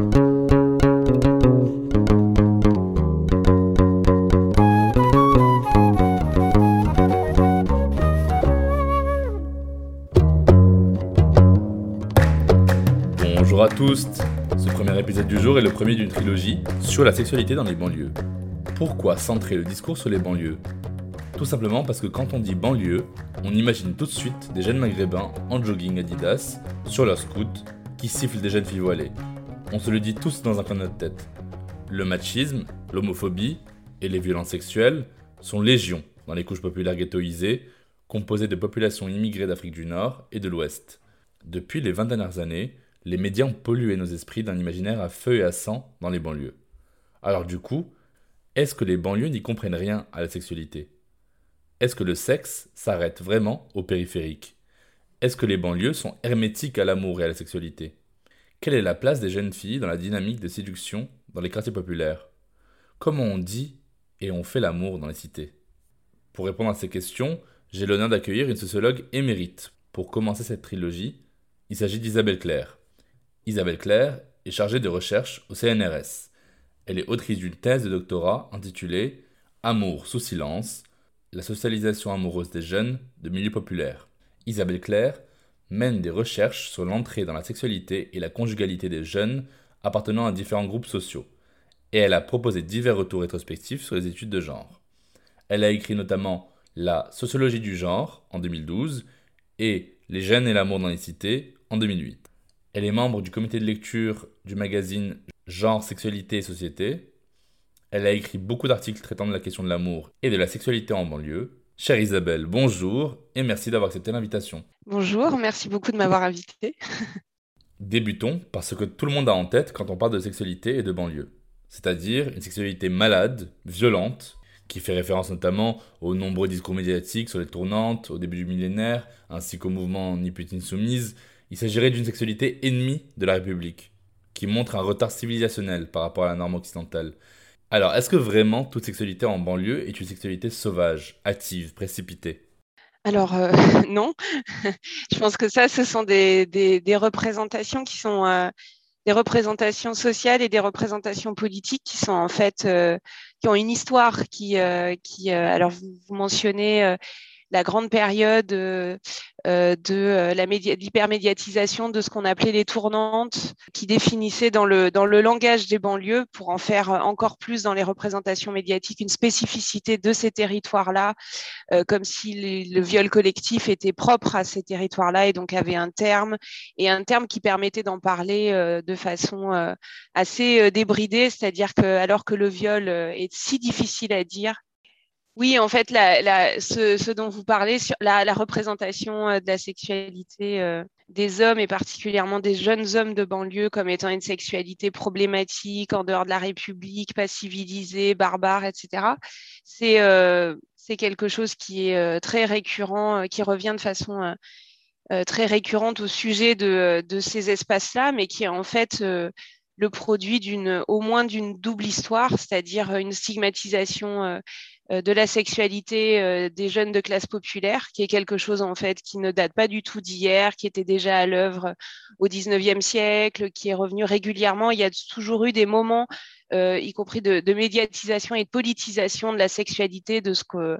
Bonjour à tous, ce premier épisode du jour est le premier d'une trilogie sur la sexualité dans les banlieues. Pourquoi centrer le discours sur les banlieues? Tout simplement parce que quand on dit banlieue, on imagine tout de suite des jeunes maghrébins en jogging Adidas, sur leur scout, qui sifflent des jeunes filles voilées. On se le dit tous dans un coin de tête. Le machisme, l'homophobie et les violences sexuelles sont légion dans les couches populaires ghettoisées, composées de populations immigrées d'Afrique du Nord et de l'Ouest. Depuis les 20 dernières années, les médias ont pollué nos esprits d'un imaginaire à feu et à sang dans les banlieues. Alors du coup, est-ce que les banlieues n'y comprennent rien à la sexualité? Est-ce que le sexe s'arrête vraiment au périphérique? Est-ce que les banlieues sont hermétiques à l'amour et à la sexualité? Quelle est la place des jeunes filles dans la dynamique de séduction dans les quartiers populaires? Comment on dit et on fait l'amour dans les cités? Pour répondre à ces questions, j'ai l'honneur d'accueillir une sociologue émérite pour commencer cette trilogie. Il s'agit d'Isabelle Claire. Isabelle Claire est chargée de recherche au CNRS. Elle est autrice d'une thèse de doctorat intitulée Amour sous silence, la socialisation amoureuse des jeunes de milieux populaires. Isabelle Claire mène des recherches sur l'entrée dans la sexualité et la conjugalité des jeunes appartenant à différents groupes sociaux, et elle a proposé divers retours rétrospectifs sur les études de genre. Elle a écrit notamment La sociologie du genre en 2012 et Les jeunes et l'amour dans les cités en 2008. Elle est membre du comité de lecture du magazine Genre, Sexualité et Société. Elle a écrit beaucoup d'articles traitant de la question de l'amour et de la sexualité en banlieue. Chère Isabelle, bonjour et merci d'avoir accepté l'invitation. Bonjour, merci beaucoup de m'avoir invité. Débutons par ce que tout le monde a en tête quand on parle de sexualité et de banlieue, c'est-à-dire une sexualité malade, violente, qui fait référence notamment aux nombreux discours médiatiques sur les tournantes au début du millénaire, ainsi qu'au mouvement Ni pute ni soumise. Il s'agirait d'une sexualité ennemie de la République, qui montre un retard civilisationnel par rapport à la norme occidentale. Alors, est-ce que vraiment toute sexualité en banlieue est une sexualité sauvage, hâtive, précipitée? Alors, euh, non. Je pense que ça, ce sont des, représentations qui sont euh, des représentations sociales et des représentations politiques qui sont en fait, euh, qui ont une histoire qui, qui alors vous, mentionnez la grande période euh, euh, de euh, l'hypermédiatisation de ce qu'on appelait les tournantes, qui définissait dans le, langage des banlieues, pour en faire encore plus dans les représentations médiatiques, une spécificité de ces territoires-là, comme si le viol collectif était propre à ces territoires-là et donc avait un terme, et un terme qui permettait d'en parler de façon assez débridée, c'est-à-dire que alors que le viol est si difficile à dire, oui, en fait, ce, dont vous parlez, la, représentation euh, de la sexualité euh, des hommes et particulièrement des jeunes hommes de banlieue comme étant une sexualité problématique, en dehors de la République, pas civilisée, barbare, etc., c'est euh, quelque chose qui est très récurrent, qui revient de façon très récurrente au sujet de, ces espaces-là, mais qui est en fait le produit d'une, au moins d'une double histoire, c'est-à-dire une stigmatisation de la sexualité euh, des jeunes de classe populaire, qui est quelque chose en fait qui ne date pas du tout d'hier, qui était déjà à l'œuvre au 19e siècle, qui est revenu régulièrement. Il y a toujours eu des moments, euh, y compris de, de, médiatisation et de politisation de la sexualité, de ce que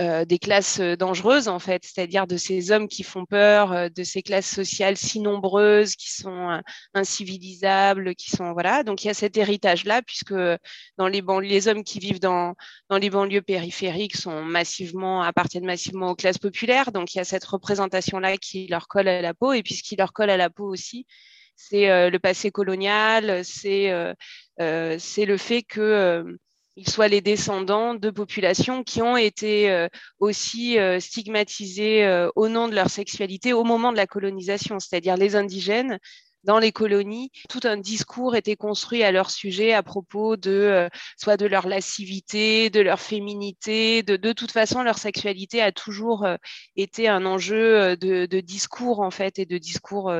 euh, des classes dangereuses en fait, c'est-à-dire de ces hommes qui font peur, euh, de ces classes sociales si nombreuses, qui sont euh, incivilisables, qui sont voilà. Donc il y a cet héritage-là puisque dans les banlieues, les hommes qui vivent dans dans les banlieues périphériques sont massivement appartiennent massivement aux classes populaires. Donc il y a cette représentation-là qui leur colle à la peau et puis ce qui leur colle à la peau aussi, c'est euh, le passé colonial, c'est euh, c'est le fait que ils soient les descendants de populations qui ont été euh, aussi euh, stigmatisées euh, au nom de leur sexualité au moment de la colonisation, c'est-à-dire les indigènes dans les colonies, tout un discours était construit à leur sujet à propos de euh, soit de leur lascivité, de leur féminité, de toute façon leur sexualité a toujours euh, été un enjeu euh, de, discours en fait et de discours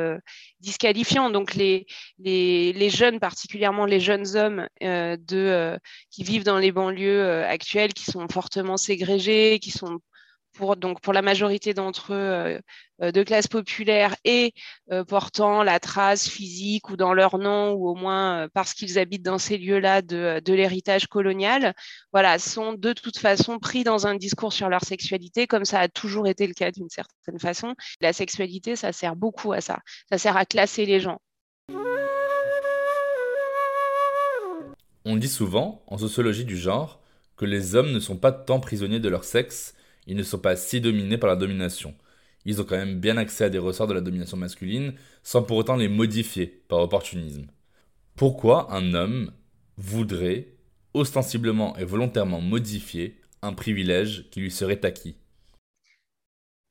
disqualifiants. Donc les, les, jeunes, particulièrement les jeunes hommes qui vivent dans les banlieues actuelles, qui sont fortement ségrégés, qui sont pour, donc pour la majorité d'entre eux euh, euh, de classe populaire et euh, portant la trace physique ou dans leur nom ou au moins parce qu'ils habitent dans ces lieux-là de, de l'héritage colonial, voilà, sont de toute façon pris dans un discours sur leur sexualité comme ça a toujours été le cas d'une certaine façon. La sexualité, ça sert beaucoup à ça. Ça sert à classer les gens. On dit souvent, en sociologie du genre, que les hommes ne sont pas tant prisonniers de leur sexe ils ne sont pas si dominés par la domination. Ils ont quand même bien accès à des ressorts de la domination masculine sans pour autant les modifier par opportunisme. Pourquoi un homme voudrait ostensiblement et volontairement modifier un privilège qui lui serait acquis?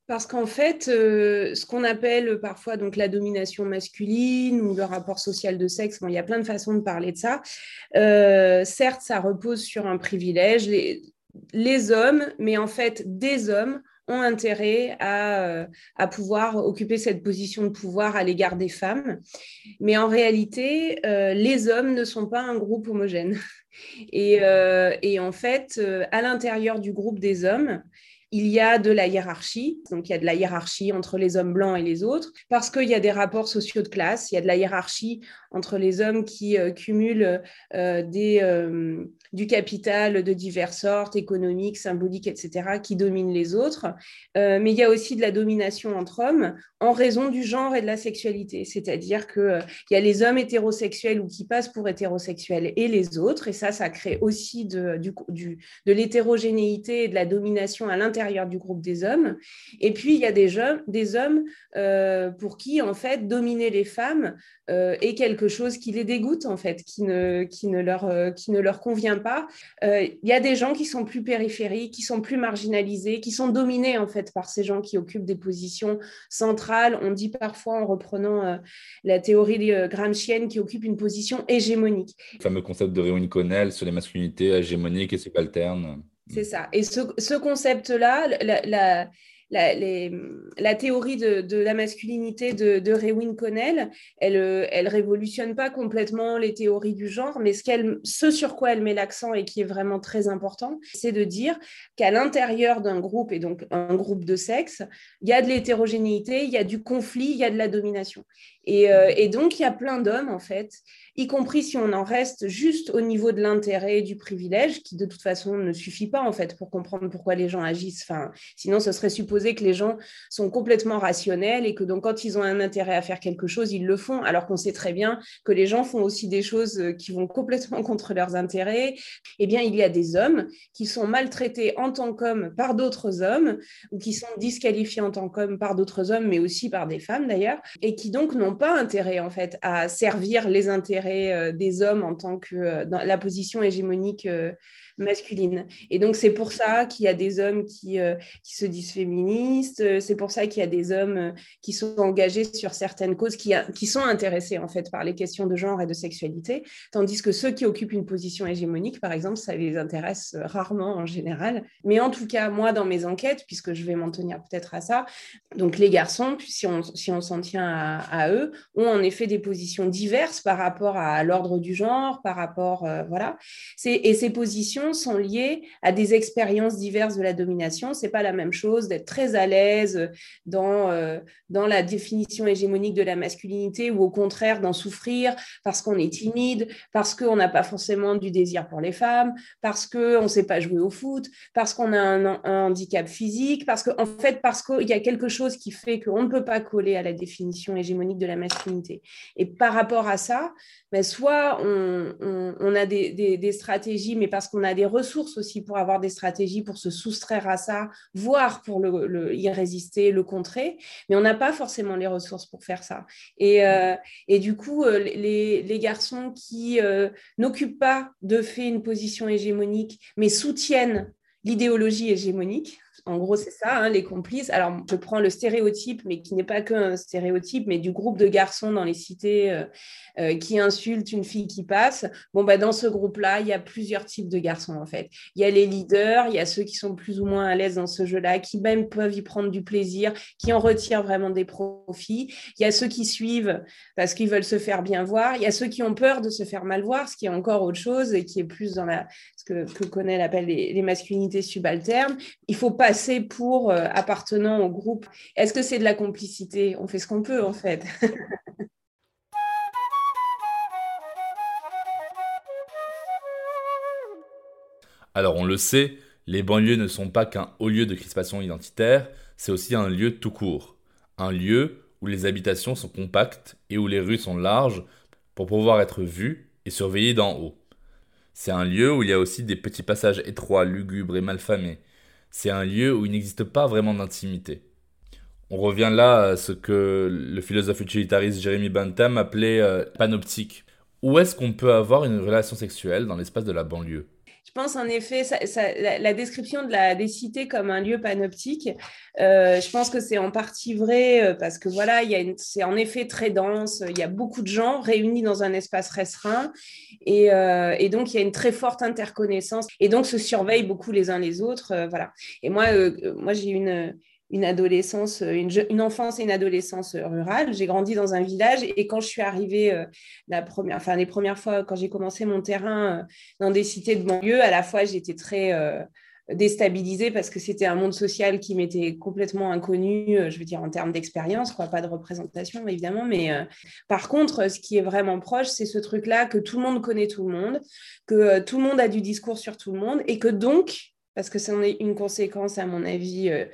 Parce qu'en fait, euh, ce qu'on appelle parfois donc la domination masculine ou le rapport social de sexe, il y a plein de façons de parler de ça. Euh, certes, ça repose sur un privilège hommes, mais en fait des hommes, ont intérêt à, à, pouvoir occuper cette position de pouvoir à l'égard des femmes. Mais en réalité, euh, les hommes ne sont pas un groupe homogène. Et, euh, en fait, euh, à l'intérieur du groupe des hommes, il y a de la hiérarchie, donc il y a de la hiérarchie entre les hommes blancs et les autres, parce qu'il y a des rapports sociaux de classe, il y a de la hiérarchie entre les hommes qui euh, cumulent euh, euh, du capital de diverses sortes, économiques, symboliques, etc., qui dominent les autres. mais il y a aussi de la domination entre hommes en raison du genre et de la sexualité, c'est-à-dire qu'il y a les hommes hétérosexuels ou qui passent pour hétérosexuels et les autres, et ça, ça crée aussi de, de l'hétérogénéité et de la domination à l'intérieur du groupe des hommes. Et puis, il y a des, jeunes, des hommes euh, pour qui, en fait, dominer les femmes euh, est quelque chose qui les dégoûte, en fait, qui ne, qui ne, leur, euh, qui ne leur convient pas. il y a des gens qui sont plus périphériques, qui sont plus marginalisés, qui sont dominés, en fait, par ces gens qui occupent des positions centrales. On dit parfois, en reprenant la théorie gramscienne, qui occupe une position hégémonique. Le fameux concept de Réunion Connell sur les masculinités hégémoniques et subalternes. C'est mm. ça. Et ce, concept-là, la, la, théorie de, la masculinité de, de Rewin Connell, elle ne révolutionne pas complètement les théories du genre, mais ce, ce sur quoi elle met l'accent et qui est vraiment très important, c'est de dire qu'à l'intérieur d'un groupe, et donc un groupe de sexe, il y a de l'hétérogénéité, il y a du conflit, il y a de la domination. Et, euh, et donc, il y a plein d'hommes, en fait, y compris si on en reste juste au niveau de l'intérêt du privilège, qui de toute façon ne suffit pas en fait pour comprendre pourquoi les gens agissent. Enfin, sinon, ce serait supposer que les gens sont complètement rationnels et que donc quand ils ont un intérêt à faire quelque chose, ils le font, alors qu'on sait très bien que les gens font aussi des choses euh, qui vont complètement contre leurs intérêts. Eh bien, il y a des hommes qui sont maltraités en tant qu'hommes par d'autres hommes ou qui sont disqualifiés en tant qu'hommes par d'autres hommes, mais aussi par des femmes d'ailleurs, et qui donc n'ont pas intérêt en fait à servir les intérêts euh, des hommes en tant que euh, dans la position hégémonique euh, masculine. Et donc, c'est pour ça qu'il y a des hommes qui, euh, qui se disent féministes, euh, c'est pour ça qu'il y a des hommes euh, qui sont engagés sur certaines causes, qui, qui sont intéressés en fait par les questions de genre et de sexualité, tandis que ceux qui occupent une position hégémonique, par exemple, ça les intéresse rarement en général. Mais en tout cas, moi, dans mes enquêtes, puisque je vais m'en tenir peut-être à ça, donc les garçons, si on si on s'en tient à, eux, ont en effet des positions diverses par rapport à l'ordre du genre, par rapport, voilà. Et ces positions sont liées à des expériences diverses de la domination. C'est pas la même chose d'être très à l'aise dans, euh, dans la définition hégémonique de la masculinité ou au contraire d'en souffrir parce qu'on est timide, parce qu'on n'a pas forcément du désir pour les femmes, parce qu'on ne sait pas jouer au foot, parce qu'on a un, handicap physique, parce qu'en en fait, parce qu'il y a quelque chose qui fait qu'on ne peut pas coller à la définition hégémonique de la masculinité. Et par rapport à ça, ben, soit on, on, a des, des stratégies, mais parce qu'on a des ressources aussi pour avoir des stratégies pour se soustraire à ça, voire pour le, y résister, le contrer, mais on n'a pas forcément les ressources pour faire ça. Et, euh, et du coup, euh, les, les garçons qui n'occupent pas de fait une position hégémonique, mais soutiennent l'idéologie hégémonique, en gros, c'est ça, hein, les complices. Alors, je prends le stéréotype, mais qui n'est pas qu'un stéréotype, mais du groupe de garçons dans les cités euh, euh, qui insultent une fille qui passe. Bon, bah, dans ce groupe-là, il y a plusieurs types de garçons, en fait. Il y a les leaders, il y a ceux qui sont plus ou moins à l'aise dans ce jeu-là, qui même peuvent y prendre du plaisir, qui en retirent vraiment des profits. Il y a ceux qui suivent parce qu'ils veulent se faire bien voir. Il y a ceux qui ont peur de se faire mal voir, ce qui est encore autre chose et qui est plus dans la, ce que, que Connell appelle les, les masculinités subalternes. Il faut pas pour euh, appartenant au groupe Est-ce que c'est de la complicité? On fait ce qu'on peut en fait. Alors on le sait, les banlieues ne sont pas qu'un haut lieu de crispation identitaire, c'est aussi un lieu tout court. Un lieu où les habitations sont compactes et où les rues sont larges pour pouvoir être vues et surveillées d'en haut. C'est un lieu où il y a aussi des petits passages étroits, lugubres et malfamés, c'est un lieu où il n'existe pas vraiment d'intimité. On revient là à ce que le philosophe utilitariste Jérémy Bentham appelait euh, panoptique. Où est-ce qu'on peut avoir une relation sexuelle dans l'espace de la banlieue? Pense en effet, la, description de la, des cités comme un lieu panoptique, euh, je pense que c'est en partie vrai euh, parce que voilà, c'est en effet très dense, il y a beaucoup de gens réunis dans un espace restreint et, euh, et, donc il y a une très forte interconnaissance et donc se surveillent beaucoup les uns les autres. voilà. Et moi, moi j'ai une une adolescence, euh, une, enfance et une adolescence rurale. J'ai grandi dans un village et quand je suis arrivée euh, la première, enfin les premières fois quand j'ai commencé mon terrain euh, dans des cités de banlieue, à la fois j'étais très déstabilisée parce que c'était un monde social qui m'était complètement inconnu, je veux dire en termes d'expérience, quoi, pas de représentation évidemment, mais par contre, ce qui est vraiment proche, c'est ce truc-là que tout le monde connaît tout le monde, que tout le monde a du discours sur tout le monde et que donc, parce que ça en est une conséquence à mon avis euh,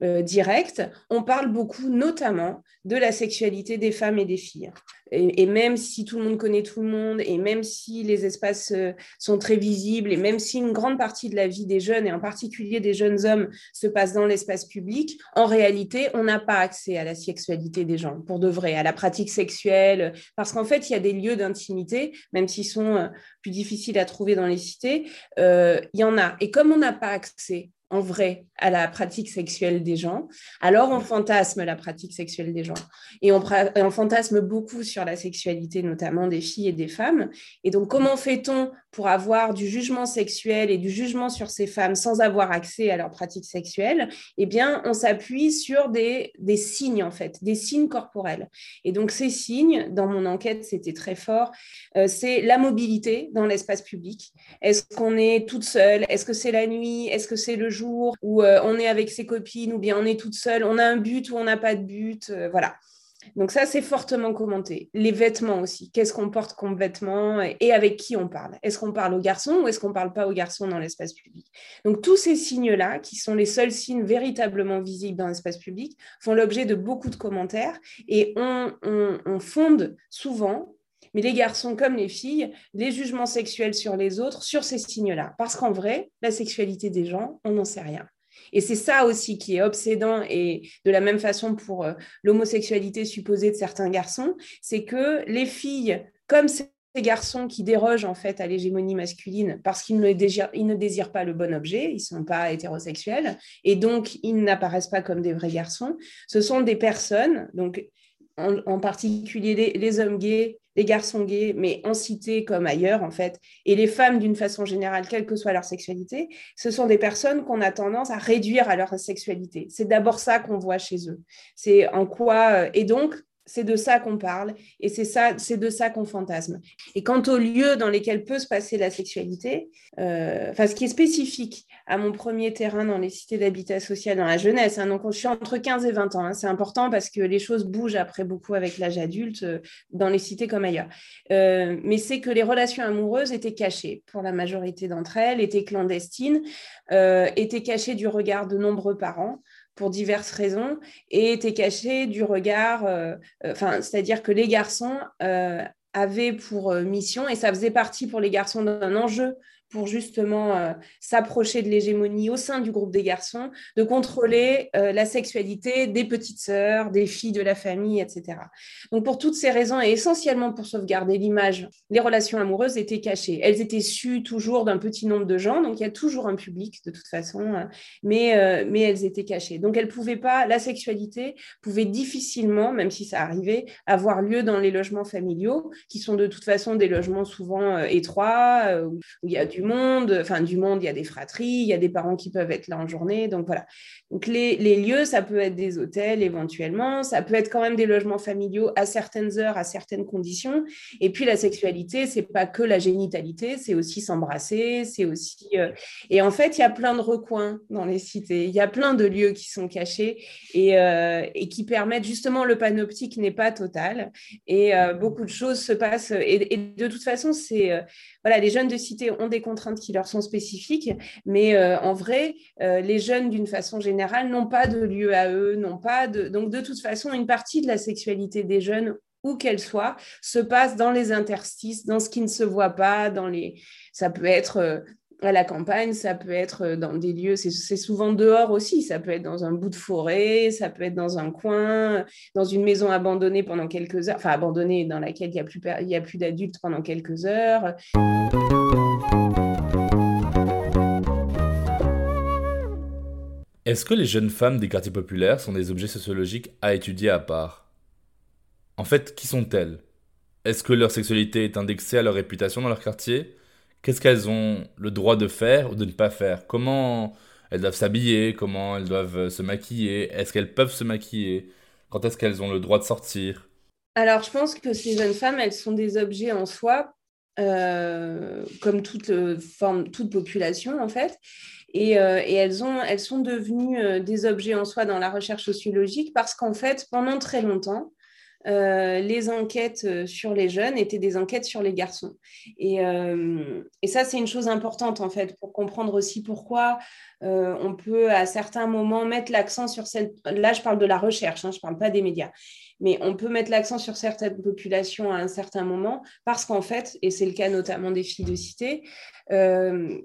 direct, on parle beaucoup notamment de la sexualité des femmes et des filles. Et, même si tout le monde connaît tout le monde, et même si les espaces euh, sont très visibles, et même si une grande partie de la vie des jeunes, et en particulier des jeunes hommes, se passe dans l'espace public, en réalité, on n'a pas accès à la sexualité des gens, pour de vrai, à la pratique sexuelle, parce qu'en fait, il y a des lieux d'intimité, même s'ils sont euh, plus difficiles à trouver dans les cités, il y en a. Et comme on n'a pas accès en vrai à la pratique sexuelle des gens, alors on fantasme la pratique sexuelle des gens. Et on, on, fantasme beaucoup sur la sexualité, notamment des filles et des femmes. Et donc, comment fait-on pour avoir du jugement sexuel et du jugement sur ces femmes sans avoir accès à leur pratique sexuelle? Eh bien, on s'appuie sur des, des signes, en fait, des signes corporels. Et donc, ces signes, dans mon enquête, c'était très fort, euh, c'est la mobilité dans l'espace public. Est-ce qu'on est toute seule? Est-ce que c'est la nuit? Est-ce que c'est le jour? Où euh, on est avec ses copines ou bien on est toute seule, on a un but ou on n'a pas de but, euh, voilà. Donc ça, c'est fortement commenté. Les vêtements aussi. Qu'est-ce qu'on porte comme vêtements et avec qui on parle? Est-ce qu'on parle aux garçons ou est-ce qu'on ne parle pas aux garçons dans l'espace public? Donc tous ces signes-là, qui sont les seuls signes véritablement visibles dans l'espace public, font l'objet de beaucoup de commentaires et on fonde souvent mais les garçons comme les filles, les jugements sexuels sur les autres, sur ces signes-là. Parce qu'en vrai, la sexualité des gens, on n'en sait rien. Et c'est ça aussi qui est obsédant, et de la même façon pour euh, l'homosexualité supposée de certains garçons, c'est que les filles, comme ces garçons qui dérogent en fait à l'hégémonie masculine parce qu'ils ne, désirent, pas le bon objet, ils ne sont pas hétérosexuels, et donc ils n'apparaissent pas comme des vrais garçons, ce sont des personnes, donc en, particulier les, hommes gays, les garçons gays, mais en cité comme ailleurs, en fait, et les femmes d'une façon générale, quelle que soit leur sexualité, ce sont des personnes qu'on a tendance à réduire à leur sexualité. C'est d'abord ça qu'on voit chez eux. C'est en quoi. Euh, et donc, c'est de ça qu'on parle et c'est de ça qu'on fantasme. Et quant aux lieux dans lesquels peut se passer la sexualité, euh, ce qui est spécifique à mon premier terrain dans les cités d'habitat social dans la jeunesse, hein, donc je suis entre 15 et 20 ans, hein, c'est important parce que les choses bougent après beaucoup avec l'âge adulte euh, dans les cités comme ailleurs. Euh, mais c'est que les relations amoureuses étaient cachées pour la majorité d'entre elles, étaient clandestines, étaient cachées du regard de nombreux parents pour diverses raisons et était caché du regard, euh, euh, enfin, c'est-à-dire que les garçons euh, avaient pour mission, et ça faisait partie pour les garçons d'un enjeu pour justement euh, s'approcher de l'hégémonie au sein du groupe des garçons, de contrôler euh, la sexualité des petites sœurs, des filles de la famille, etc. Donc pour toutes ces raisons, et essentiellement pour sauvegarder l'image, les relations amoureuses étaient cachées. Elles étaient sues toujours d'un petit nombre de gens, donc il y a toujours un public de toute façon, hein, mais, mais elles étaient cachées. Donc elles pouvaient pas, la sexualité pouvait difficilement, même si ça arrivait, avoir lieu dans les logements familiaux, qui sont de toute façon des logements souvent étroits, où il y a du monde, enfin du monde, il y a des fratries, il y a des parents qui peuvent être là en journée, donc voilà. Donc les, lieux, ça peut être des hôtels éventuellement, ça peut être quand même des logements familiaux à certaines heures, à certaines conditions. Et puis la sexualité, c'est pas que la génitalité, c'est aussi s'embrasser, c'est aussi. Euh, et en fait, il y a plein de recoins dans les cités, il y a plein de lieux qui sont cachés et, euh, qui permettent justement le panoptique n'est pas total et euh, beaucoup de choses se passent. Et de toute façon, c'est les jeunes de cité ont des contraintes qui leur sont spécifiques, mais euh, en vrai, euh, les jeunes, d'une façon générale, n'ont pas de lieu à eux, n'ont pas de... Donc, de toute façon, une partie de la sexualité des jeunes où qu'elle soit, se passe dans les interstices, dans ce qui ne se voit pas, dans les... Ça peut être euh, à la campagne, ça peut être dans des lieux, c'est souvent dehors aussi, ça peut être dans un bout de forêt, ça peut être dans un coin, dans une maison abandonnée pendant quelques heures, enfin abandonnée dans laquelle il n'y a plus, plus d'adultes pendant quelques heures. Est-ce que les jeunes femmes des quartiers populaires sont des objets sociologiques à étudier à part? En fait, qui sont-elles? Est-ce que leur sexualité est indexée à leur réputation dans leur quartier? Qu'est-ce qu'elles ont le droit de faire ou de ne pas faire? Comment elles doivent s'habiller? Comment elles doivent se maquiller? Est-ce qu'elles peuvent se maquiller? Quand est-ce qu'elles ont le droit de sortir? Alors, je pense que ces jeunes femmes, elles sont des objets en soi, euh, comme toute, forme, toute population en fait. Et, euh, elles, ont, elles sont devenues euh, des objets en soi dans la recherche sociologique parce qu'en fait, pendant très longtemps, euh, les enquêtes euh, sur les jeunes étaient des enquêtes sur les garçons. Et, euh, et ça, c'est une chose importante, en fait, pour comprendre aussi pourquoi on peut, à certains moments, mettre l'accent sur cette... Là, je parle de la recherche, hein, je ne parle pas des médias mais on peut mettre l'accent sur certaines populations à un certain moment parce qu'en fait, et c'est le cas notamment des filles de cité,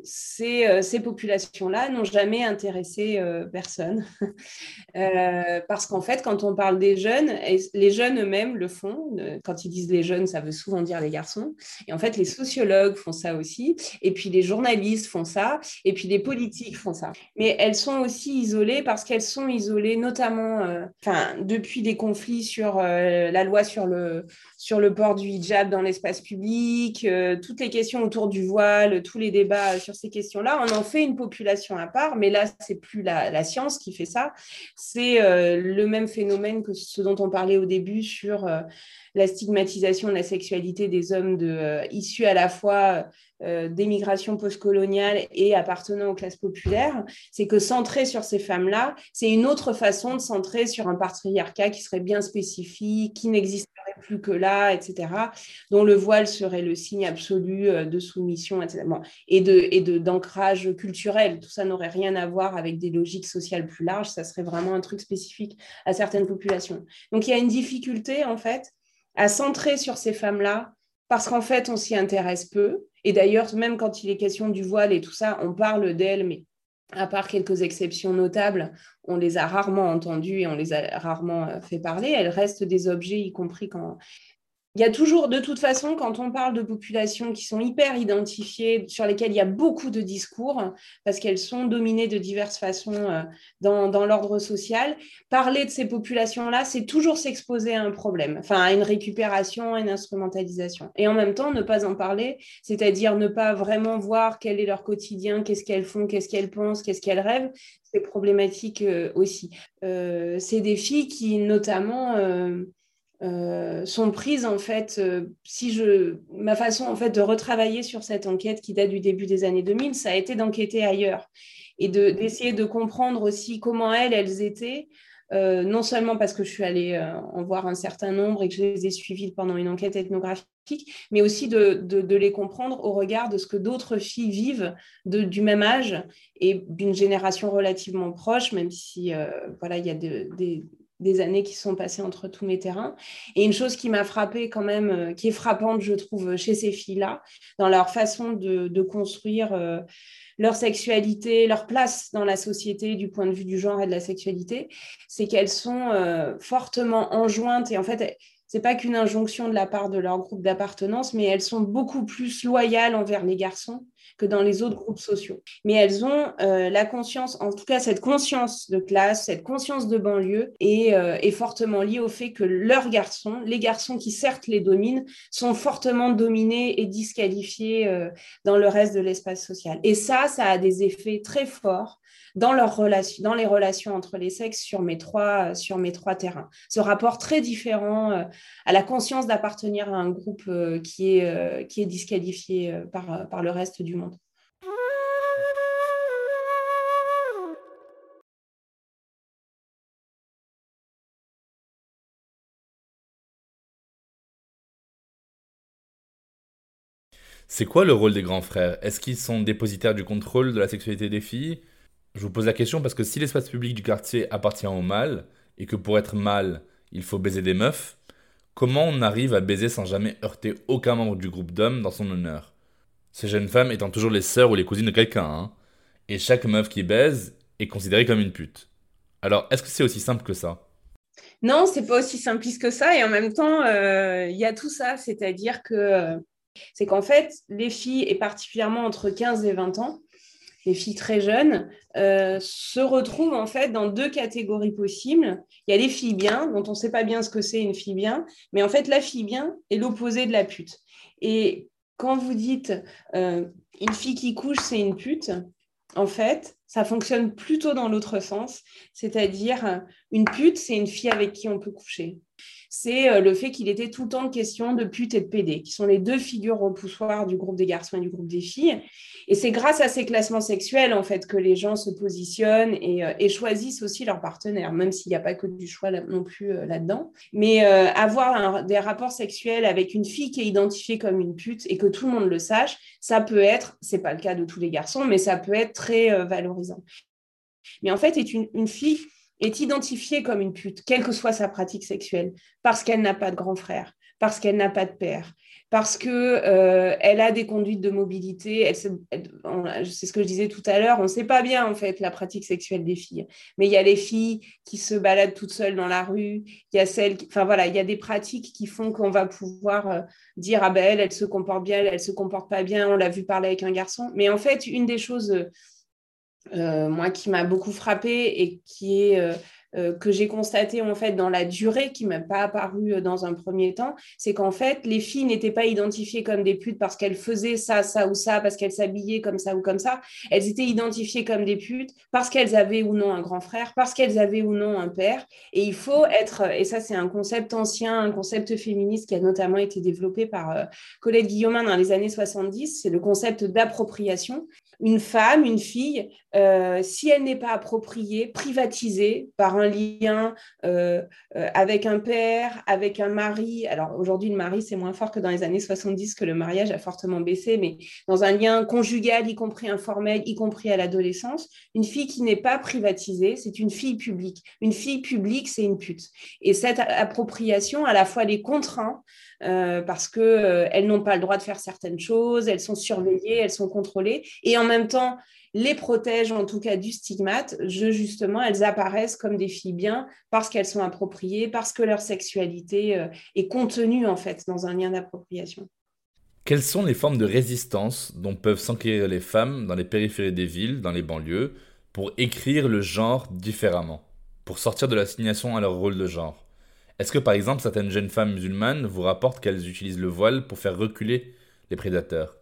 ces, populations-là n'ont jamais intéressé personne. parce qu'en fait, quand on parle des jeunes, les jeunes eux-mêmes le font. Quand ils disent les jeunes, ça veut souvent dire les garçons. Et en fait, les sociologues font ça aussi. Et puis les journalistes font ça. Et puis les politiques font ça. Mais elles sont aussi isolées parce qu'elles sont isolées notamment enfin, depuis des conflits sur sur euh, la loi sur le, sur le port du hijab dans l'espace public, euh, toutes les questions autour du voile, tous les débats sur ces questions-là. On en fait une population à part, mais là, c'est plus la, science qui fait ça. C'est euh, le même phénomène que ce dont on parlait au début sur la stigmatisation de la sexualité des hommes de, issus à la fois euh, d'émigration postcoloniale et appartenant aux classes populaires, c'est que centrer sur ces femmes-là, c'est une autre façon de centrer sur un patriarcat qui serait bien spécifique, qui n'existerait plus que là, etc., dont le voile serait le signe absolu euh, de soumission, etc., et de et d'ancrage culturel. Tout ça n'aurait rien à voir avec des logiques sociales plus larges, ça serait vraiment un truc spécifique à certaines populations. Donc il y a une difficulté, en fait, à centrer sur ces femmes-là parce qu'en fait, on s'y intéresse peu. Et d'ailleurs, même quand il est question du voile et tout ça, on parle d'elles, mais à part quelques exceptions notables, on les a rarement entendues et on les a rarement euh, fait parler. Elles restent des objets, y compris quand il y a toujours, de toute façon, quand on parle de populations qui sont hyper identifiées, sur lesquelles il y a beaucoup de discours, parce qu'elles sont dominées de diverses façons euh, dans, l'ordre social, parler de ces populations-là, c'est toujours s'exposer à un problème, enfin à une récupération, à une instrumentalisation. Et en même temps, ne pas en parler, c'est-à-dire ne pas vraiment voir quel est leur quotidien, qu'est-ce qu'elles font, qu'est-ce qu'elles pensent, qu'est-ce qu'elles rêvent, c'est problématique euh, aussi. Euh, c'est des filles qui, notamment, euh, sont prises en fait, euh, si je, ma façon en fait de retravailler sur cette enquête qui date du début des années 2000, ça a été d'enquêter ailleurs et d'essayer de, comprendre aussi comment elles, elles étaient, euh, non seulement parce que je suis allée en voir un certain nombre et que je les ai suivies pendant une enquête ethnographique, mais aussi de, de, les comprendre au regard de ce que d'autres filles vivent de, du même âge et d'une génération relativement proche, même si voilà, il y a des des années qui sont passées entre tous mes terrains. Et une chose qui m'a frappée quand même, euh, qui est frappante, je trouve, chez ces filles-là, dans leur façon de, construire euh, leur sexualité, leur place dans la société du point de vue du genre et de la sexualité, c'est qu'elles sont euh, fortement enjointes et en fait, c'est pas qu'une injonction de la part de leur groupe d'appartenance, mais elles sont beaucoup plus loyales envers les garçons que dans les autres groupes sociaux. Mais elles ont euh, la conscience, en tout cas cette conscience de classe, cette conscience de banlieue est, euh, est, fortement liée au fait que leurs garçons, les garçons qui certes les dominent, sont fortement dominés et disqualifiés euh, dans le reste de l'espace social. Et ça, ça a des effets très forts dans, leur relation, dans les relations entre les sexes sur mes trois, sur mes trois terrains. Ce rapport très différent à la conscience d'appartenir à un groupe qui, est, qui est disqualifié par, par le reste du monde. C'est quoi le rôle des grands frères? Est-ce qu'ils sont dépositaires du contrôle de la sexualité des filles? Je vous pose la question parce que si l'espace public du quartier appartient au mâle, et que pour être mâle, il faut baiser des meufs, comment on arrive à baiser sans jamais heurter aucun membre du groupe d'hommes dans son honneur? Ces jeunes femmes étant toujours les sœurs ou les cousines de quelqu'un, hein, et chaque meuf qui baise est considérée comme une pute. Alors, est-ce que c'est aussi simple que ça? Non, c'est pas aussi simpliste que ça, et en même temps, euh, il y a tout ça, c'est-à-dire que euh, c'est qu'en fait, les filles, et particulièrement entre 15 et 20 ans, les filles très jeunes, euh, se retrouvent en fait dans deux catégories possibles. Il y a les filles bien, dont on ne sait pas bien ce que c'est une fille bien, mais en fait, la fille bien est l'opposé de la pute. Et quand vous dites euh, une fille qui couche, c'est une pute, en fait, ça fonctionne plutôt dans l'autre sens, c'est-à-dire une pute, c'est une fille avec qui on peut coucher c'est euh, le fait qu'il était tout le temps question de pute et de PD, qui sont les deux figures repoussoires du groupe des garçons et du groupe des filles. Et c'est grâce à ces classements sexuels, en fait, que les gens se positionnent et, euh, choisissent aussi leur partenaire, même s'il n'y a pas que du choix non plus euh, là-dedans. Mais avoir des rapports sexuels avec une fille qui est identifiée comme une pute et que tout le monde le sache, ça peut être, c'est pas le cas de tous les garçons, mais ça peut être très valorisant. Mais en fait, est une fille est identifiée comme une pute, quelle que soit sa pratique sexuelle, parce qu'elle n'a pas de grand frère, parce qu'elle n'a pas de père, parce que euh, elle a des conduites de mobilité. C'est ce que je disais tout à l'heure. On ne sait pas bien en fait la pratique sexuelle des filles, mais il y a les filles qui se baladent toutes seules dans la rue. Il y a celles, enfin voilà, il y a des pratiques qui font qu'on va pouvoir euh, dire ah ben elle, elle se comporte bien, elle, elle se comporte pas bien. On l'a vu parler avec un garçon, mais en fait une des choses euh, moi qui m'a beaucoup frappé et qui est euh, euh, que j'ai constaté en fait dans la durée qui m'a pas apparu dans un premier temps, c'est qu'en fait les filles n'étaient pas identifiées comme des putes parce qu'elles faisaient ça, ça ou ça, parce qu'elles s'habillaient comme ça ou comme ça. Elles étaient identifiées comme des putes parce qu'elles avaient ou non un grand frère, parce qu'elles avaient ou non un père. Et il faut être, et ça c'est un concept ancien, un concept féministe qui a notamment été développé par Colette Guillaumin dans les années 70, c'est le concept d'appropriation une femme, une fille, euh, si elle n'est pas appropriée, privatisée par un lien euh, euh, avec un père, avec un mari, alors aujourd'hui le mari c'est moins fort que dans les années 70 que le mariage a fortement baissé, mais dans un lien conjugal, y compris informel, y compris à l'adolescence, une fille qui n'est pas privatisée, c'est une fille publique. Une fille publique, c'est une pute. Et cette appropriation, à la fois les contraint, euh, parce qu'elles euh, n'ont pas le droit de faire certaines choses, elles sont surveillées, elles sont contrôlées, et en même temps les protègent en tout cas du stigmate. Je, justement, elles apparaissent comme des filles bien parce qu'elles sont appropriées, parce que leur sexualité euh, est contenue en fait dans un lien d'appropriation. Quelles sont les formes de résistance dont peuvent s'enquérir les femmes dans les périphéries des villes, dans les banlieues, pour écrire le genre différemment, pour sortir de l'assignation à leur rôle de genre? Est-ce que par exemple certaines jeunes femmes musulmanes vous rapportent qu'elles utilisent le voile pour faire reculer les prédateurs?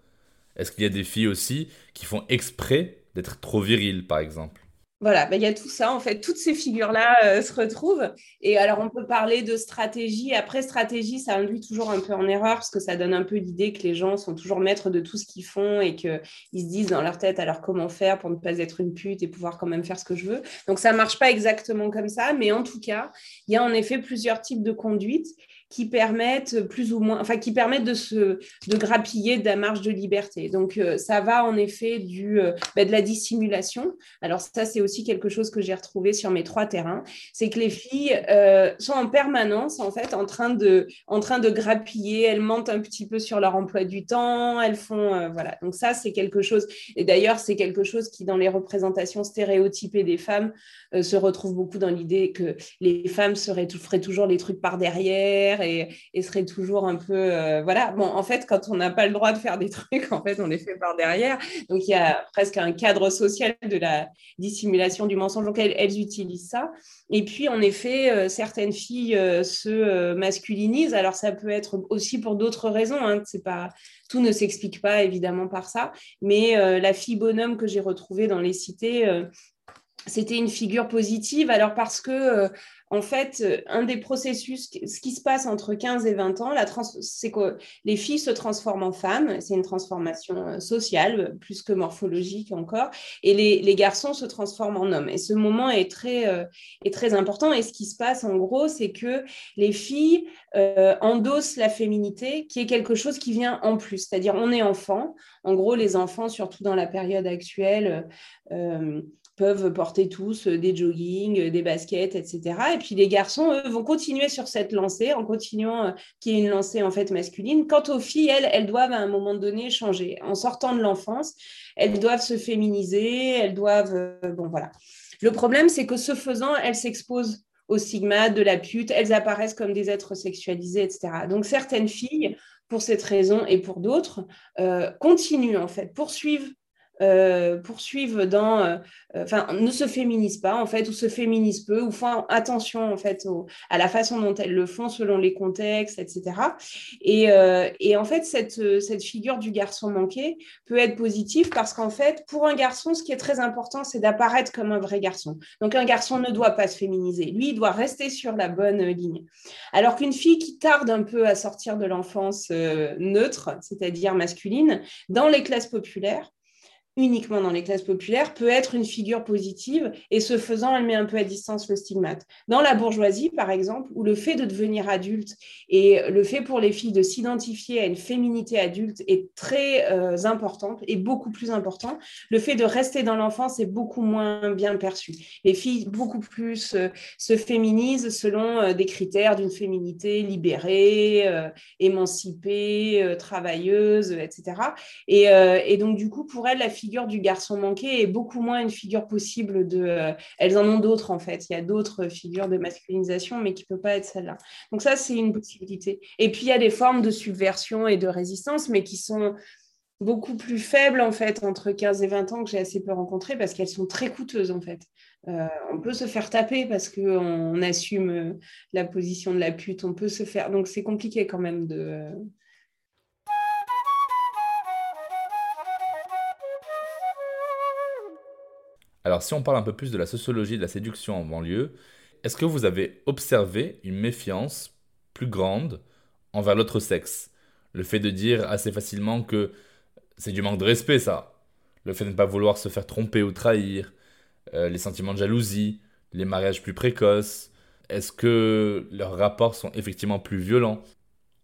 Est-ce qu'il y a des filles aussi qui font exprès d'être trop viriles par exemple? Voilà, ben, il y a tout ça, en fait, toutes ces figures-là euh, se retrouvent. Et alors, on peut parler de stratégie. Après, stratégie, ça induit toujours un peu en erreur parce que ça donne un peu l'idée que les gens sont toujours maîtres de tout ce qu'ils font et qu'ils se disent dans leur tête alors comment faire pour ne pas être une pute et pouvoir quand même faire ce que je veux. Donc, ça ne marche pas exactement comme ça, mais en tout cas, il y a en effet plusieurs types de conduites qui permettent plus ou moins, enfin qui permettent de se de grappiller de la marge de liberté. Donc euh, ça va en effet du euh, bah, de la dissimulation. Alors ça c'est aussi quelque chose que j'ai retrouvé sur mes trois terrains, c'est que les filles euh, sont en permanence en fait en train de en train de grappiller, elles mentent un petit peu sur leur emploi du temps, elles font voilà. Donc ça c'est quelque chose et d'ailleurs c'est quelque chose qui dans les représentations stéréotypées des femmes se retrouve beaucoup dans l'idée que les femmes seraient feraient toujours les trucs par derrière et, serait toujours un peu euh, voilà. Bon en fait quand on n'a pas le droit de faire des trucs en fait on les fait par derrière. Donc il y a presque un cadre social de la dissimulation du mensonge. Donc elles, utilisent ça. Et puis en effet euh, certaines filles euh, se masculinisent. Alors ça peut être aussi pour d'autres raisons hein, c'est pas tout ne s'explique pas évidemment par ça. Mais la fille bonhomme que j'ai retrouvée dans les cités c'était une figure positive. Alors parce que en fait, euh, un des processus, ce qui se passe entre 15 et 20 ans, c'est que les filles se transforment en femmes, c'est une transformation euh, sociale, plus que morphologique encore, et les, garçons se transforment en hommes. Et ce moment est très, euh, est très important. Et ce qui se passe, en gros, c'est que les filles endossent la féminité, qui est quelque chose qui vient en plus. C'est-à-dire, on est enfant. En gros, les enfants, surtout dans la période actuelle, peuvent porter tous euh, des joggings, euh, des baskets, etc. Et puis les garçons, eux, vont continuer sur cette lancée en continuant, euh, qui est une lancée en fait masculine. Quant aux filles, elles, elles doivent à un moment donné changer. En sortant de l'enfance, elles doivent se féminiser, elles doivent... bon, voilà. Le problème, c'est que ce faisant, elles s'exposent au stigmate de la pute, elles apparaissent comme des êtres sexualisés, etc. Donc certaines filles, pour cette raison et pour d'autres, continuent en fait, poursuivent euh, poursuivent dans, euh, enfin, ne se féminisent pas en fait, ou se féminisent peu, ou font attention en fait à la façon dont elles le font selon les contextes, etc. Et, euh, et en fait, cette, cette figure du garçon manqué peut être positive parce qu'en fait, pour un garçon, ce qui est très important, c'est d'apparaître comme un vrai garçon. Donc, un garçon ne doit pas se féminiser. Lui, il doit rester sur la bonne ligne. Alors qu'une fille qui tarde un peu à sortir de l'enfance neutre, c'est-à-dire masculine, dans les classes populaires, uniquement dans les classes populaires peut être une figure positive et ce faisant, elle met un peu à distance le stigmate. Dans la bourgeoisie, par exemple, où le fait de devenir adulte et le fait pour les filles de s'identifier à une féminité adulte est très euh, importante et beaucoup plus important, le fait de rester dans l'enfance est beaucoup moins bien perçu. Les filles beaucoup plus euh, se féminisent selon euh, des critères d'une féminité libérée, émancipée, travailleuse, etc. Et, et, donc, du coup, pour elles, la fille figure du garçon manqué est beaucoup moins une figure possible de. Euh, elles en ont d'autres en fait. Il y a d'autres figures de masculinisation, mais qui ne peut pas être celle-là. Donc ça, c'est une possibilité. Et puis il y a des formes de subversion et de résistance, mais qui sont beaucoup plus faibles en fait entre 15 et 20 ans que j'ai assez peu rencontrées parce qu'elles sont très coûteuses en fait. Euh, on peut se faire taper parce qu'on assume euh, la position de la pute, on peut se faire... Donc c'est compliqué quand même de, Alors si on parle un peu plus de la sociologie de la séduction en banlieue, est-ce que vous avez observé une méfiance plus grande envers l'autre sexe? Le fait de dire assez facilement que c'est du manque de respect ça. Le fait de ne pas vouloir se faire tromper ou trahir, euh, les sentiments de jalousie, les mariages plus précoces. Est-ce que leurs rapports sont effectivement plus violents?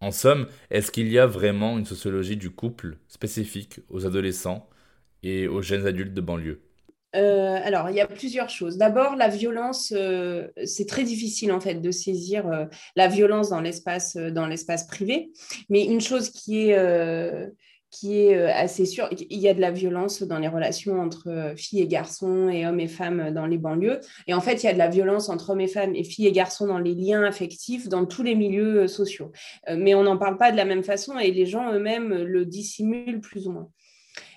En somme, est-ce qu'il y a vraiment une sociologie du couple spécifique aux adolescents et aux jeunes adultes de banlieue? Euh, alors, il y a plusieurs choses. D'abord, la violence, euh, c'est très difficile en fait de saisir euh, la violence dans l'espace dans l'espace privé. Mais une chose qui est qui est assez sûre, il y a de la violence dans les relations entre filles et garçons et hommes et femmes dans les banlieues. Et en fait, il y a de la violence entre hommes et femmes et filles et garçons dans les liens affectifs dans tous les milieux sociaux. mais on n'en parle pas de la même façon et les gens eux-mêmes le dissimulent plus ou moins.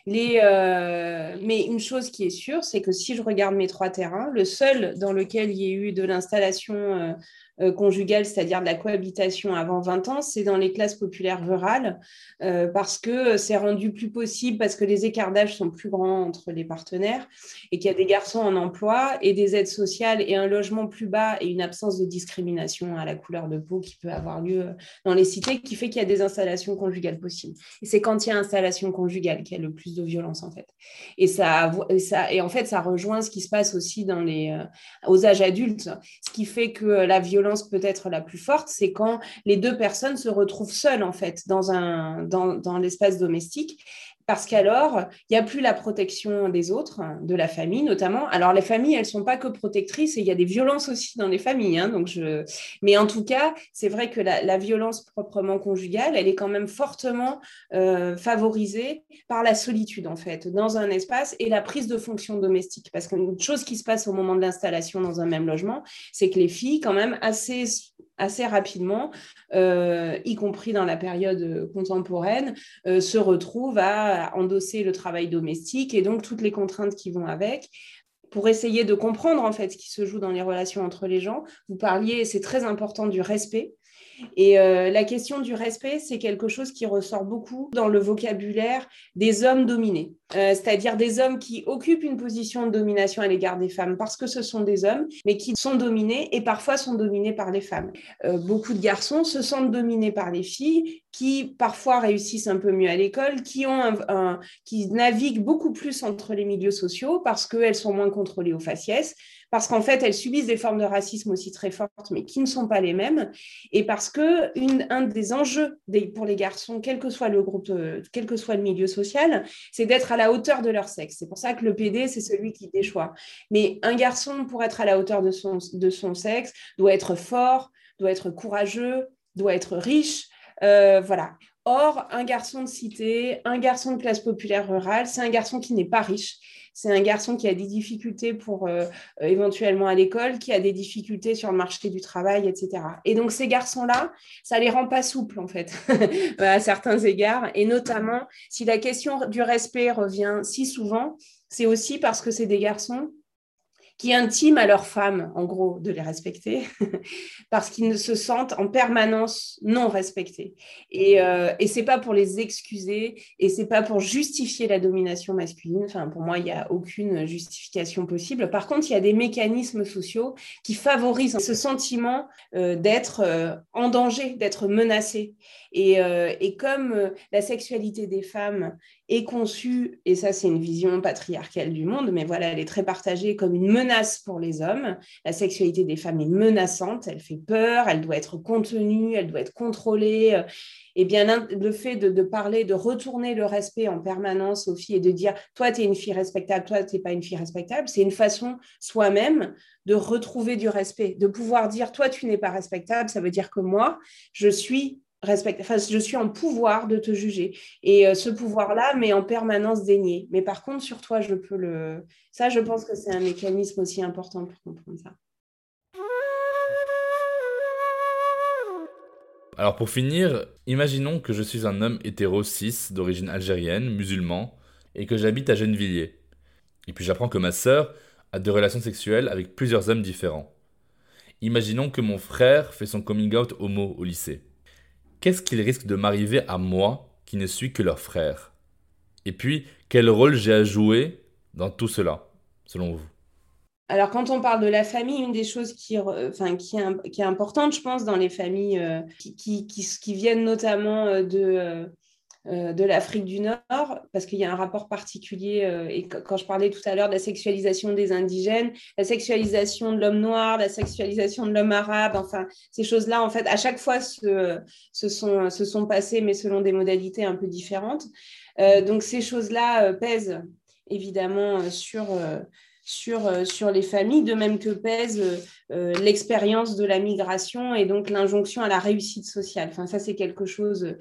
Euh, mais une chose qui est sûre, c'est que si je regarde mes trois terrains, le seul dans lequel il y a eu de l'installation euh, conjugale, c'est-à-dire de la cohabitation avant 20 ans, c'est dans les classes populaires rurales, euh, parce que c'est rendu plus possible, parce que les écarts d'âge sont plus grands entre les partenaires, et qu'il y a des garçons en emploi et des aides sociales et un logement plus bas et une absence de discrimination à la couleur de peau qui peut avoir lieu dans les cités, qui fait qu'il y a des installations conjugales possibles. C'est quand il y a installation conjugale qu'il y a le plus de violence, en fait. Et, et, ça, et en fait, ça rejoint ce qui se passe aussi dans les, euh, aux âges adultes, ce qui fait que la violence violence peut être la plus forte, c'est quand les deux personnes se retrouvent seules, en fait, dans, un, dans, dans l'espace domestique parce qu'alors, il n'y a plus la protection des autres, de la famille notamment. Alors, les familles, elles ne sont pas que protectrices et il y a des violences aussi dans les familles. Hein, donc. Mais en tout cas, c'est vrai que la, violence proprement conjugale, elle est quand même fortement euh, favorisée par la solitude, en fait, dans un espace et la prise de fonction domestique. Parce qu'une chose qui se passe au moment de l'installation dans un même logement, c'est que les filles, quand même, assez assez rapidement, euh, y compris dans la période contemporaine, euh, se retrouvent à endosser le travail domestique et donc toutes les contraintes qui vont avec pour essayer de comprendre en fait ce qui se joue dans les relations entre les gens. Vous parliez, c'est très important, du respect. Et euh, la question du respect, c'est quelque chose qui ressort beaucoup dans le vocabulaire des hommes dominés, euh, c'est-à-dire des hommes qui occupent une position de domination à l'égard des femmes parce que ce sont des hommes, mais qui sont dominés et parfois sont dominés par les femmes. Euh, beaucoup de garçons se sentent dominés par les filles qui parfois réussissent un peu mieux à l'école, qui, ont qui naviguent beaucoup plus entre les milieux sociaux parce qu'elles sont moins contrôlées aux faciès, parce qu'en fait, elles subissent des formes de racisme aussi très fortes, mais qui ne sont pas les mêmes, et parce que un des enjeux pour les garçons, quel que soit le groupe, euh, quel que soit le milieu social, c'est d'être à la hauteur de leur sexe. C'est pour ça que le PD, c'est celui qui déchoit. Mais un garçon, pour être à la hauteur de son, sexe, doit être fort, doit être courageux, doit être riche. Euh, voilà. Or, un garçon de cité, un garçon de classe populaire rurale, c'est un garçon qui n'est pas riche c'est un garçon qui a des difficultés pour euh, euh, éventuellement à l'école, qui a des difficultés sur le marché du travail, etc. Et donc ces garçons-là, ça les rend pas souples en fait, à certains égards. Et notamment, si la question du respect revient si souvent, c'est aussi parce que c'est des garçons qui intiment à leurs femmes, en gros, de les respecter, parce qu'ils ne se sentent en permanence non respectés. Et, euh, et c'est pas pour les excuser, et c'est pas pour justifier la domination masculine. Enfin, pour moi, il n'y a aucune justification possible. Par contre, il y a des mécanismes sociaux qui favorisent ce sentiment euh, d'être euh, en danger, d'être menacé. Et, euh, et comme la sexualité des femmes est conçue, et ça c'est une vision patriarcale du monde, mais voilà, elle est très partagée comme une menace pour les hommes. La sexualité des femmes est menaçante, elle fait peur, elle doit être contenue, elle doit être contrôlée. Et bien, le fait de, parler, de retourner le respect en permanence aux filles et de dire, toi, tu es une fille respectable, toi, tu n'es pas une fille respectable, c'est une façon soi-même de retrouver du respect, de pouvoir dire, toi, tu n'es pas respectable, ça veut dire que moi, je suis Enfin, je suis en pouvoir de te juger. Et euh, ce pouvoir-là m'est en permanence dénié. Mais par contre, sur toi, je peux le. Ça, je pense que c'est un mécanisme aussi important pour comprendre ça. Alors pour finir, imaginons que je suis un homme hétéro cis d'origine algérienne, musulman, et que j'habite à Gennevilliers. Et puis j'apprends que ma sœur a des relations sexuelles avec plusieurs hommes différents. Imaginons que mon frère fait son coming out homo au lycée qu'est-ce qu'il risque de m'arriver à moi qui ne suis que leur frère? Et puis, quel rôle j'ai à jouer dans tout cela, selon vous? Alors, quand on parle de la famille, une des choses qui, enfin, qui, est, importante, je pense, dans les familles euh, qui, viennent notamment euh, de, euh, de l'Afrique du Nord, parce qu'il y a un rapport particulier, euh, et quand je parlais tout à l'heure de la sexualisation des indigènes, la sexualisation de l'homme noir, la sexualisation de l'homme arabe, enfin, ces choses-là, en fait, à chaque fois se, sont, se sont passées, mais selon des modalités un peu différentes. Euh, donc, ces choses-là pèsent évidemment sur sur, sur les familles, de même que pèse l'expérience de la migration et donc l'injonction à la réussite sociale. Enfin, ça, c'est quelque chose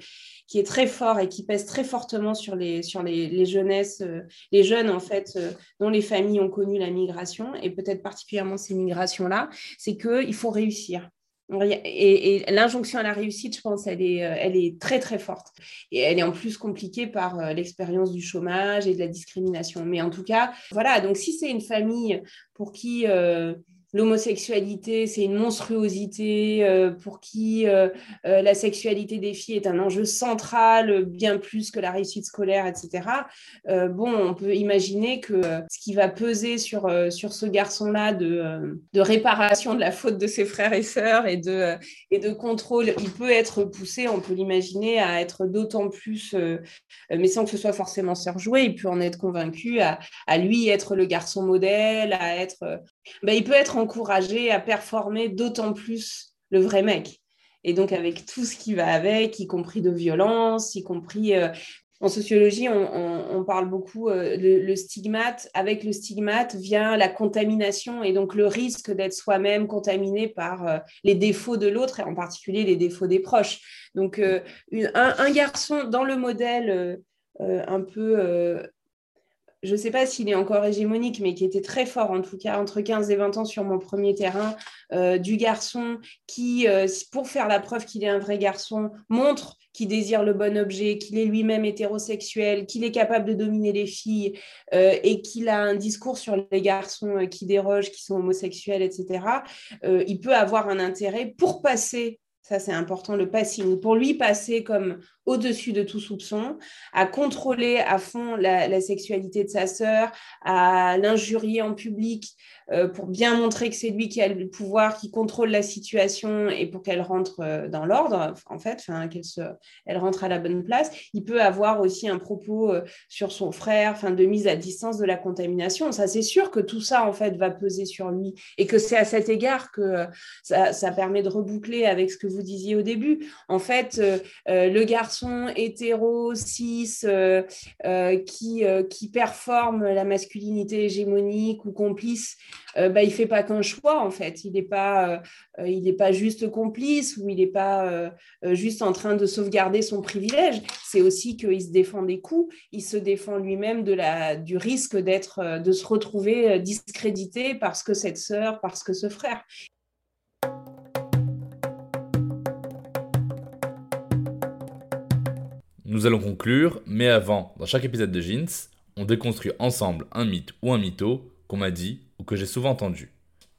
qui est très fort et qui pèse très fortement sur les, sur les, les jeunesses, euh, les jeunes en fait, euh, dont les familles ont connu la migration, et peut-être particulièrement ces migrations-là, c'est qu'il faut réussir. Et, l'injonction à la réussite, je pense, elle est, euh, elle est très très forte. Et elle est en plus compliquée par l'expérience du chômage et de la discrimination. Mais en tout cas, voilà, donc si c'est une famille pour qui l'homosexualité, c'est une monstruosité euh, pour qui euh, euh, la sexualité des filles est un enjeu central, bien plus que la réussite scolaire, etc. bon, on peut imaginer que ce qui va peser sur, ce garçon-là de, réparation de la faute de ses frères et sœurs et de, contrôle, il peut être poussé, on peut l'imaginer, à être d'autant plus, mais sans que ce soit forcément surjoué, il peut en être convaincu à lui être le garçon modèle, à être... Ben, il peut être encouragé à performer d'autant plus le vrai mec. Et donc avec tout ce qui va avec, y compris de violence, y compris en sociologie, on, parle beaucoup euh, le, stigmate. Avec le stigmate vient la contamination et donc le risque d'être soi-même contaminé par euh, les défauts de l'autre et en particulier les défauts des proches. Donc, euh, un, garçon dans le modèle un peu je ne sais pas s'il est encore hégémonique, mais qui était très fort en tout cas entre 15 et 20 ans sur mon premier terrain, du garçon qui, pour faire la preuve qu'il est un vrai garçon, montre qui désire le bon objet, qu'il est lui-même hétérosexuel, qu'il est capable de dominer les filles euh, et qu'il a un discours sur les garçons euh, qui dérogent, qui sont homosexuels, etc., euh, il peut avoir un intérêt pour passer ça c'est important, le passing, pour lui passer comme au-dessus de tout soupçon, à contrôler à fond la, sexualité de sa sœur, à l'injurier en public euh, pour bien montrer que c'est lui qui a le pouvoir, qui contrôle la situation et pour qu'elle rentre euh, dans l'ordre, en fait, qu'elle se, elle rentre à la bonne place. Il peut avoir aussi un propos euh, sur son frère, enfin, de mise à distance de la contamination. Ça, c'est sûr que tout ça, en fait, va peser sur lui et que c'est à cet égard que ça, ça, permet de reboucler avec ce que vous disiez au début. En fait, le garçon hétéro, cis, euh, euh, qui, euh, qui performe la masculinité hégémonique ou complice, bah, il ne fait pas qu'un choix, en fait. Il n'est pas, il pas juste complice ou il n'est pas juste en train de sauvegarder son privilège. C'est aussi qu'il se défend des coups, il se défend lui-même de la, du risque de se retrouver discrédité parce que cette sœur, parce que ce frère. Nous allons conclure, mais avant, dans chaque épisode de Jeans, on déconstruit ensemble un mythe ou un mytho qu'on m'a dit ou que j'ai souvent entendu.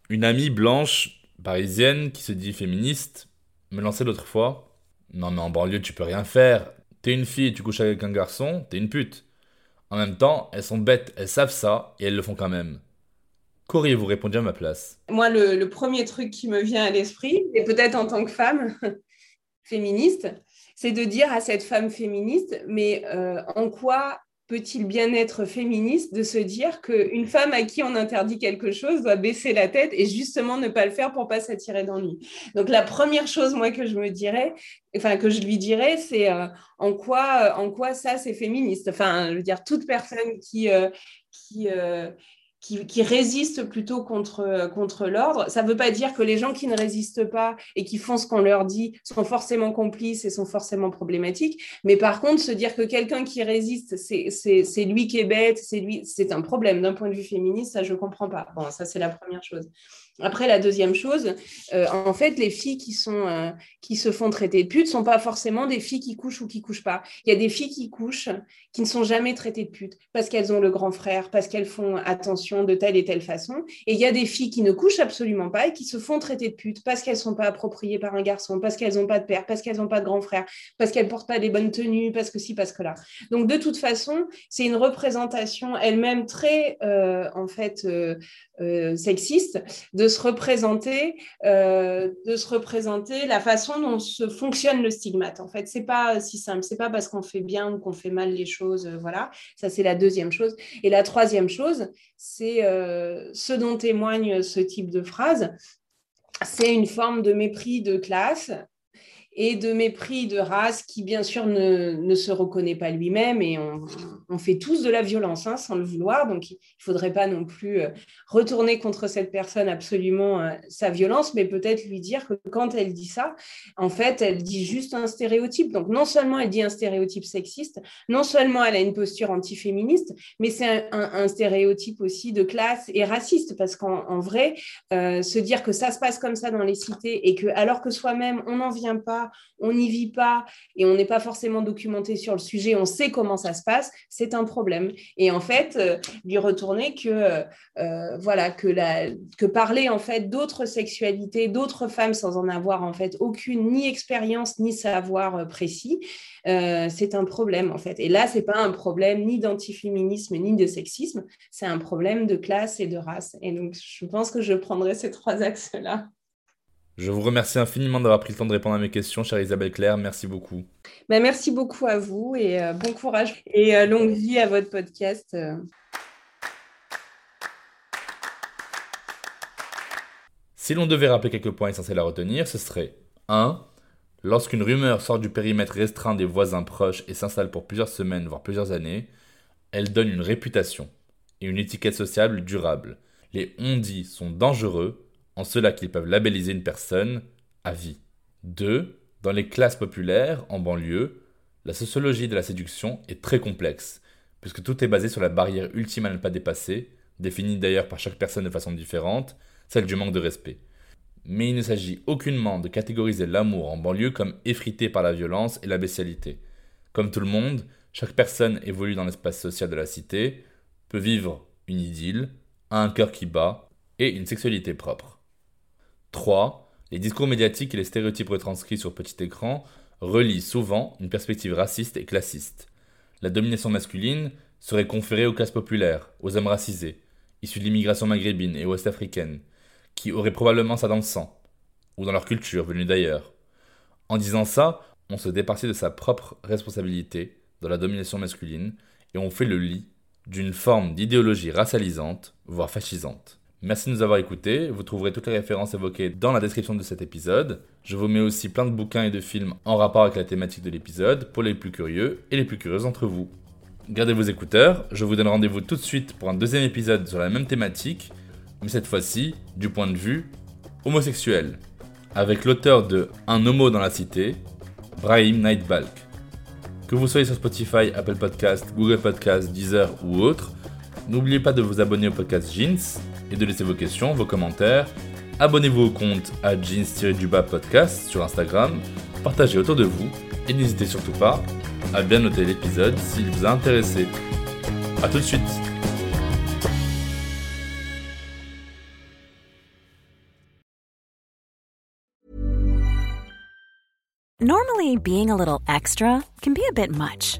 Une amie blanche, parisienne, qui se dit féministe, me lançait l'autre fois Non, mais en banlieue, tu peux rien faire. T'es une fille tu couches avec un garçon, t'es une pute. En même temps, elles sont bêtes, elles savent ça et elles le font quand même. Qu'auriez-vous répondu à ma place? Moi, le, premier truc qui me vient à l'esprit, et peut-être en tant que femme féministe, c'est de dire à cette femme féministe, mais euh, en quoi peut-il bien être féministe de se dire qu'une femme à qui on interdit quelque chose doit baisser la tête et justement ne pas le faire pour pas s'attirer d'ennui? Donc la première chose que je me dirais, enfin que je lui dirais, c'est euh, en quoi en quoi ça c'est féministe? Enfin, je veux dire toute personne euh, qui qui, résistent plutôt contre, contre l'ordre. Ça ne veut pas dire que les gens qui ne résistent pas et qui font ce qu'on leur dit sont forcément complices et sont forcément problématiques. Mais par contre, se dire que quelqu'un qui résiste, c'est lui qui est bête, c'est lui, c'est un problème d'un point de vue féministe, ça je ne comprends pas. Bon, ça c'est la première chose. Après, la deuxième chose, euh, en fait, les filles qui, sont, euh, qui se font traiter de putes ne sont pas forcément des filles qui couchent ou qui couchent pas. Il y a des filles qui couchent qui ne sont jamais traitées de putes parce qu'elles ont le grand frère, parce qu'elles font attention de telle et telle façon. Et il y a des filles qui ne couchent absolument pas et qui se font traiter de putes parce qu'elles ne sont pas appropriées par un garçon, parce qu'elles n'ont pas de père, parce qu'elles n'ont pas de grand frère, parce qu'elles ne portent pas les bonnes tenues, parce que si, parce que là. Donc, de toute façon, c'est une représentation elle-même très, euh, en fait, sexiste de se représenter, euh, de se représenter la façon dont se fonctionne le stigmate. En fait, c'est pas si simple. C'est pas parce qu'on fait bien ou qu'on fait mal les choses. Euh, voilà, ça c'est la deuxième chose. Et la troisième chose, c'est euh, ce dont témoigne ce type de phrase. C'est une forme de mépris de classe et de mépris de race qui, bien sûr, ne, se reconnaît pas lui-même. Et on, fait tous de la violence hein, sans le vouloir. Donc, il ne faudrait pas non plus euh, retourner contre cette personne absolument euh, sa violence, mais peut-être lui dire que quand elle dit ça, en fait, elle dit juste un stéréotype. Donc, non seulement elle dit un stéréotype sexiste, non seulement elle a une posture antiféministe, mais c'est un, stéréotype aussi de classe et raciste. Parce qu'en vrai, euh, se dire que ça se passe comme ça dans les cités et que, alors que soi-même, on n'en vient pas, on n'y vit pas et on n'est pas forcément documenté sur le sujet, on sait comment ça se passe, c'est un problème. Et en fait, euh, lui retourner que euh, voilà que, que parler en fait d'autres sexualités, d'autres femmes sans en avoir en fait aucune ni expérience ni savoir euh, précis, c'est un problème en fait. Et là, c'est pas un problème ni d'antiféminisme ni de sexisme, c'est un problème de classe et de race. Et donc, je pense que je prendrai ces trois axes-là. Je vous remercie infiniment d'avoir pris le temps de répondre à mes questions, chère Isabelle Claire. Merci beaucoup. Ben, merci beaucoup à vous et euh, bon courage et euh, longue vie à votre podcast. Euh. Si l'on devait rappeler quelques points essentiels à retenir, ce serait 1. Lorsqu'une rumeur sort du périmètre restreint des voisins proches et s'installe pour plusieurs semaines, voire plusieurs années, elle donne une réputation et une étiquette sociale durable. Les on-dit sont dangereux en cela qu'ils peuvent labelliser une personne à vie. 2. Dans les classes populaires, en banlieue, la sociologie de la séduction est très complexe, puisque tout est basé sur la barrière ultime à ne pas dépasser, définie d'ailleurs par chaque personne de façon différente, celle du manque de respect. Mais il ne s'agit aucunement de catégoriser l'amour en banlieue comme effrité par la violence et la bestialité. Comme tout le monde, chaque personne évolue dans l'espace social de la cité, peut vivre une idylle, a un cœur qui bat et une sexualité propre. 3. Les discours médiatiques et les stéréotypes retranscrits sur petit écran relient souvent une perspective raciste et classiste. La domination masculine serait conférée aux classes populaires, aux hommes racisés, issus de l'immigration maghrébine et ouest-africaine, qui auraient probablement ça dans le sang, ou dans leur culture venue d'ailleurs. En disant ça, on se départit de sa propre responsabilité dans la domination masculine et on fait le lit d'une forme d'idéologie racialisante, voire fascisante. Merci de nous avoir écoutés, vous trouverez toutes les références évoquées dans la description de cet épisode. Je vous mets aussi plein de bouquins et de films en rapport avec la thématique de l'épisode pour les plus curieux et les plus curieuses d'entre vous. Gardez vos écouteurs, je vous donne rendez-vous tout de suite pour un deuxième épisode sur la même thématique, mais cette fois-ci du point de vue homosexuel, avec l'auteur de Un homo dans la cité, Brahim Nightbalk. Que vous soyez sur Spotify, Apple Podcast, Google Podcast, Deezer ou autre, n'oubliez pas de vous abonner au podcast Jeans et de laisser vos questions, vos commentaires. Abonnez-vous au compte à jeans-du-bas podcast sur Instagram, partagez autour de vous et n'hésitez surtout pas à bien noter l'épisode s'il vous a intéressé. A tout de suite Normally, being a little extra can be a bit much,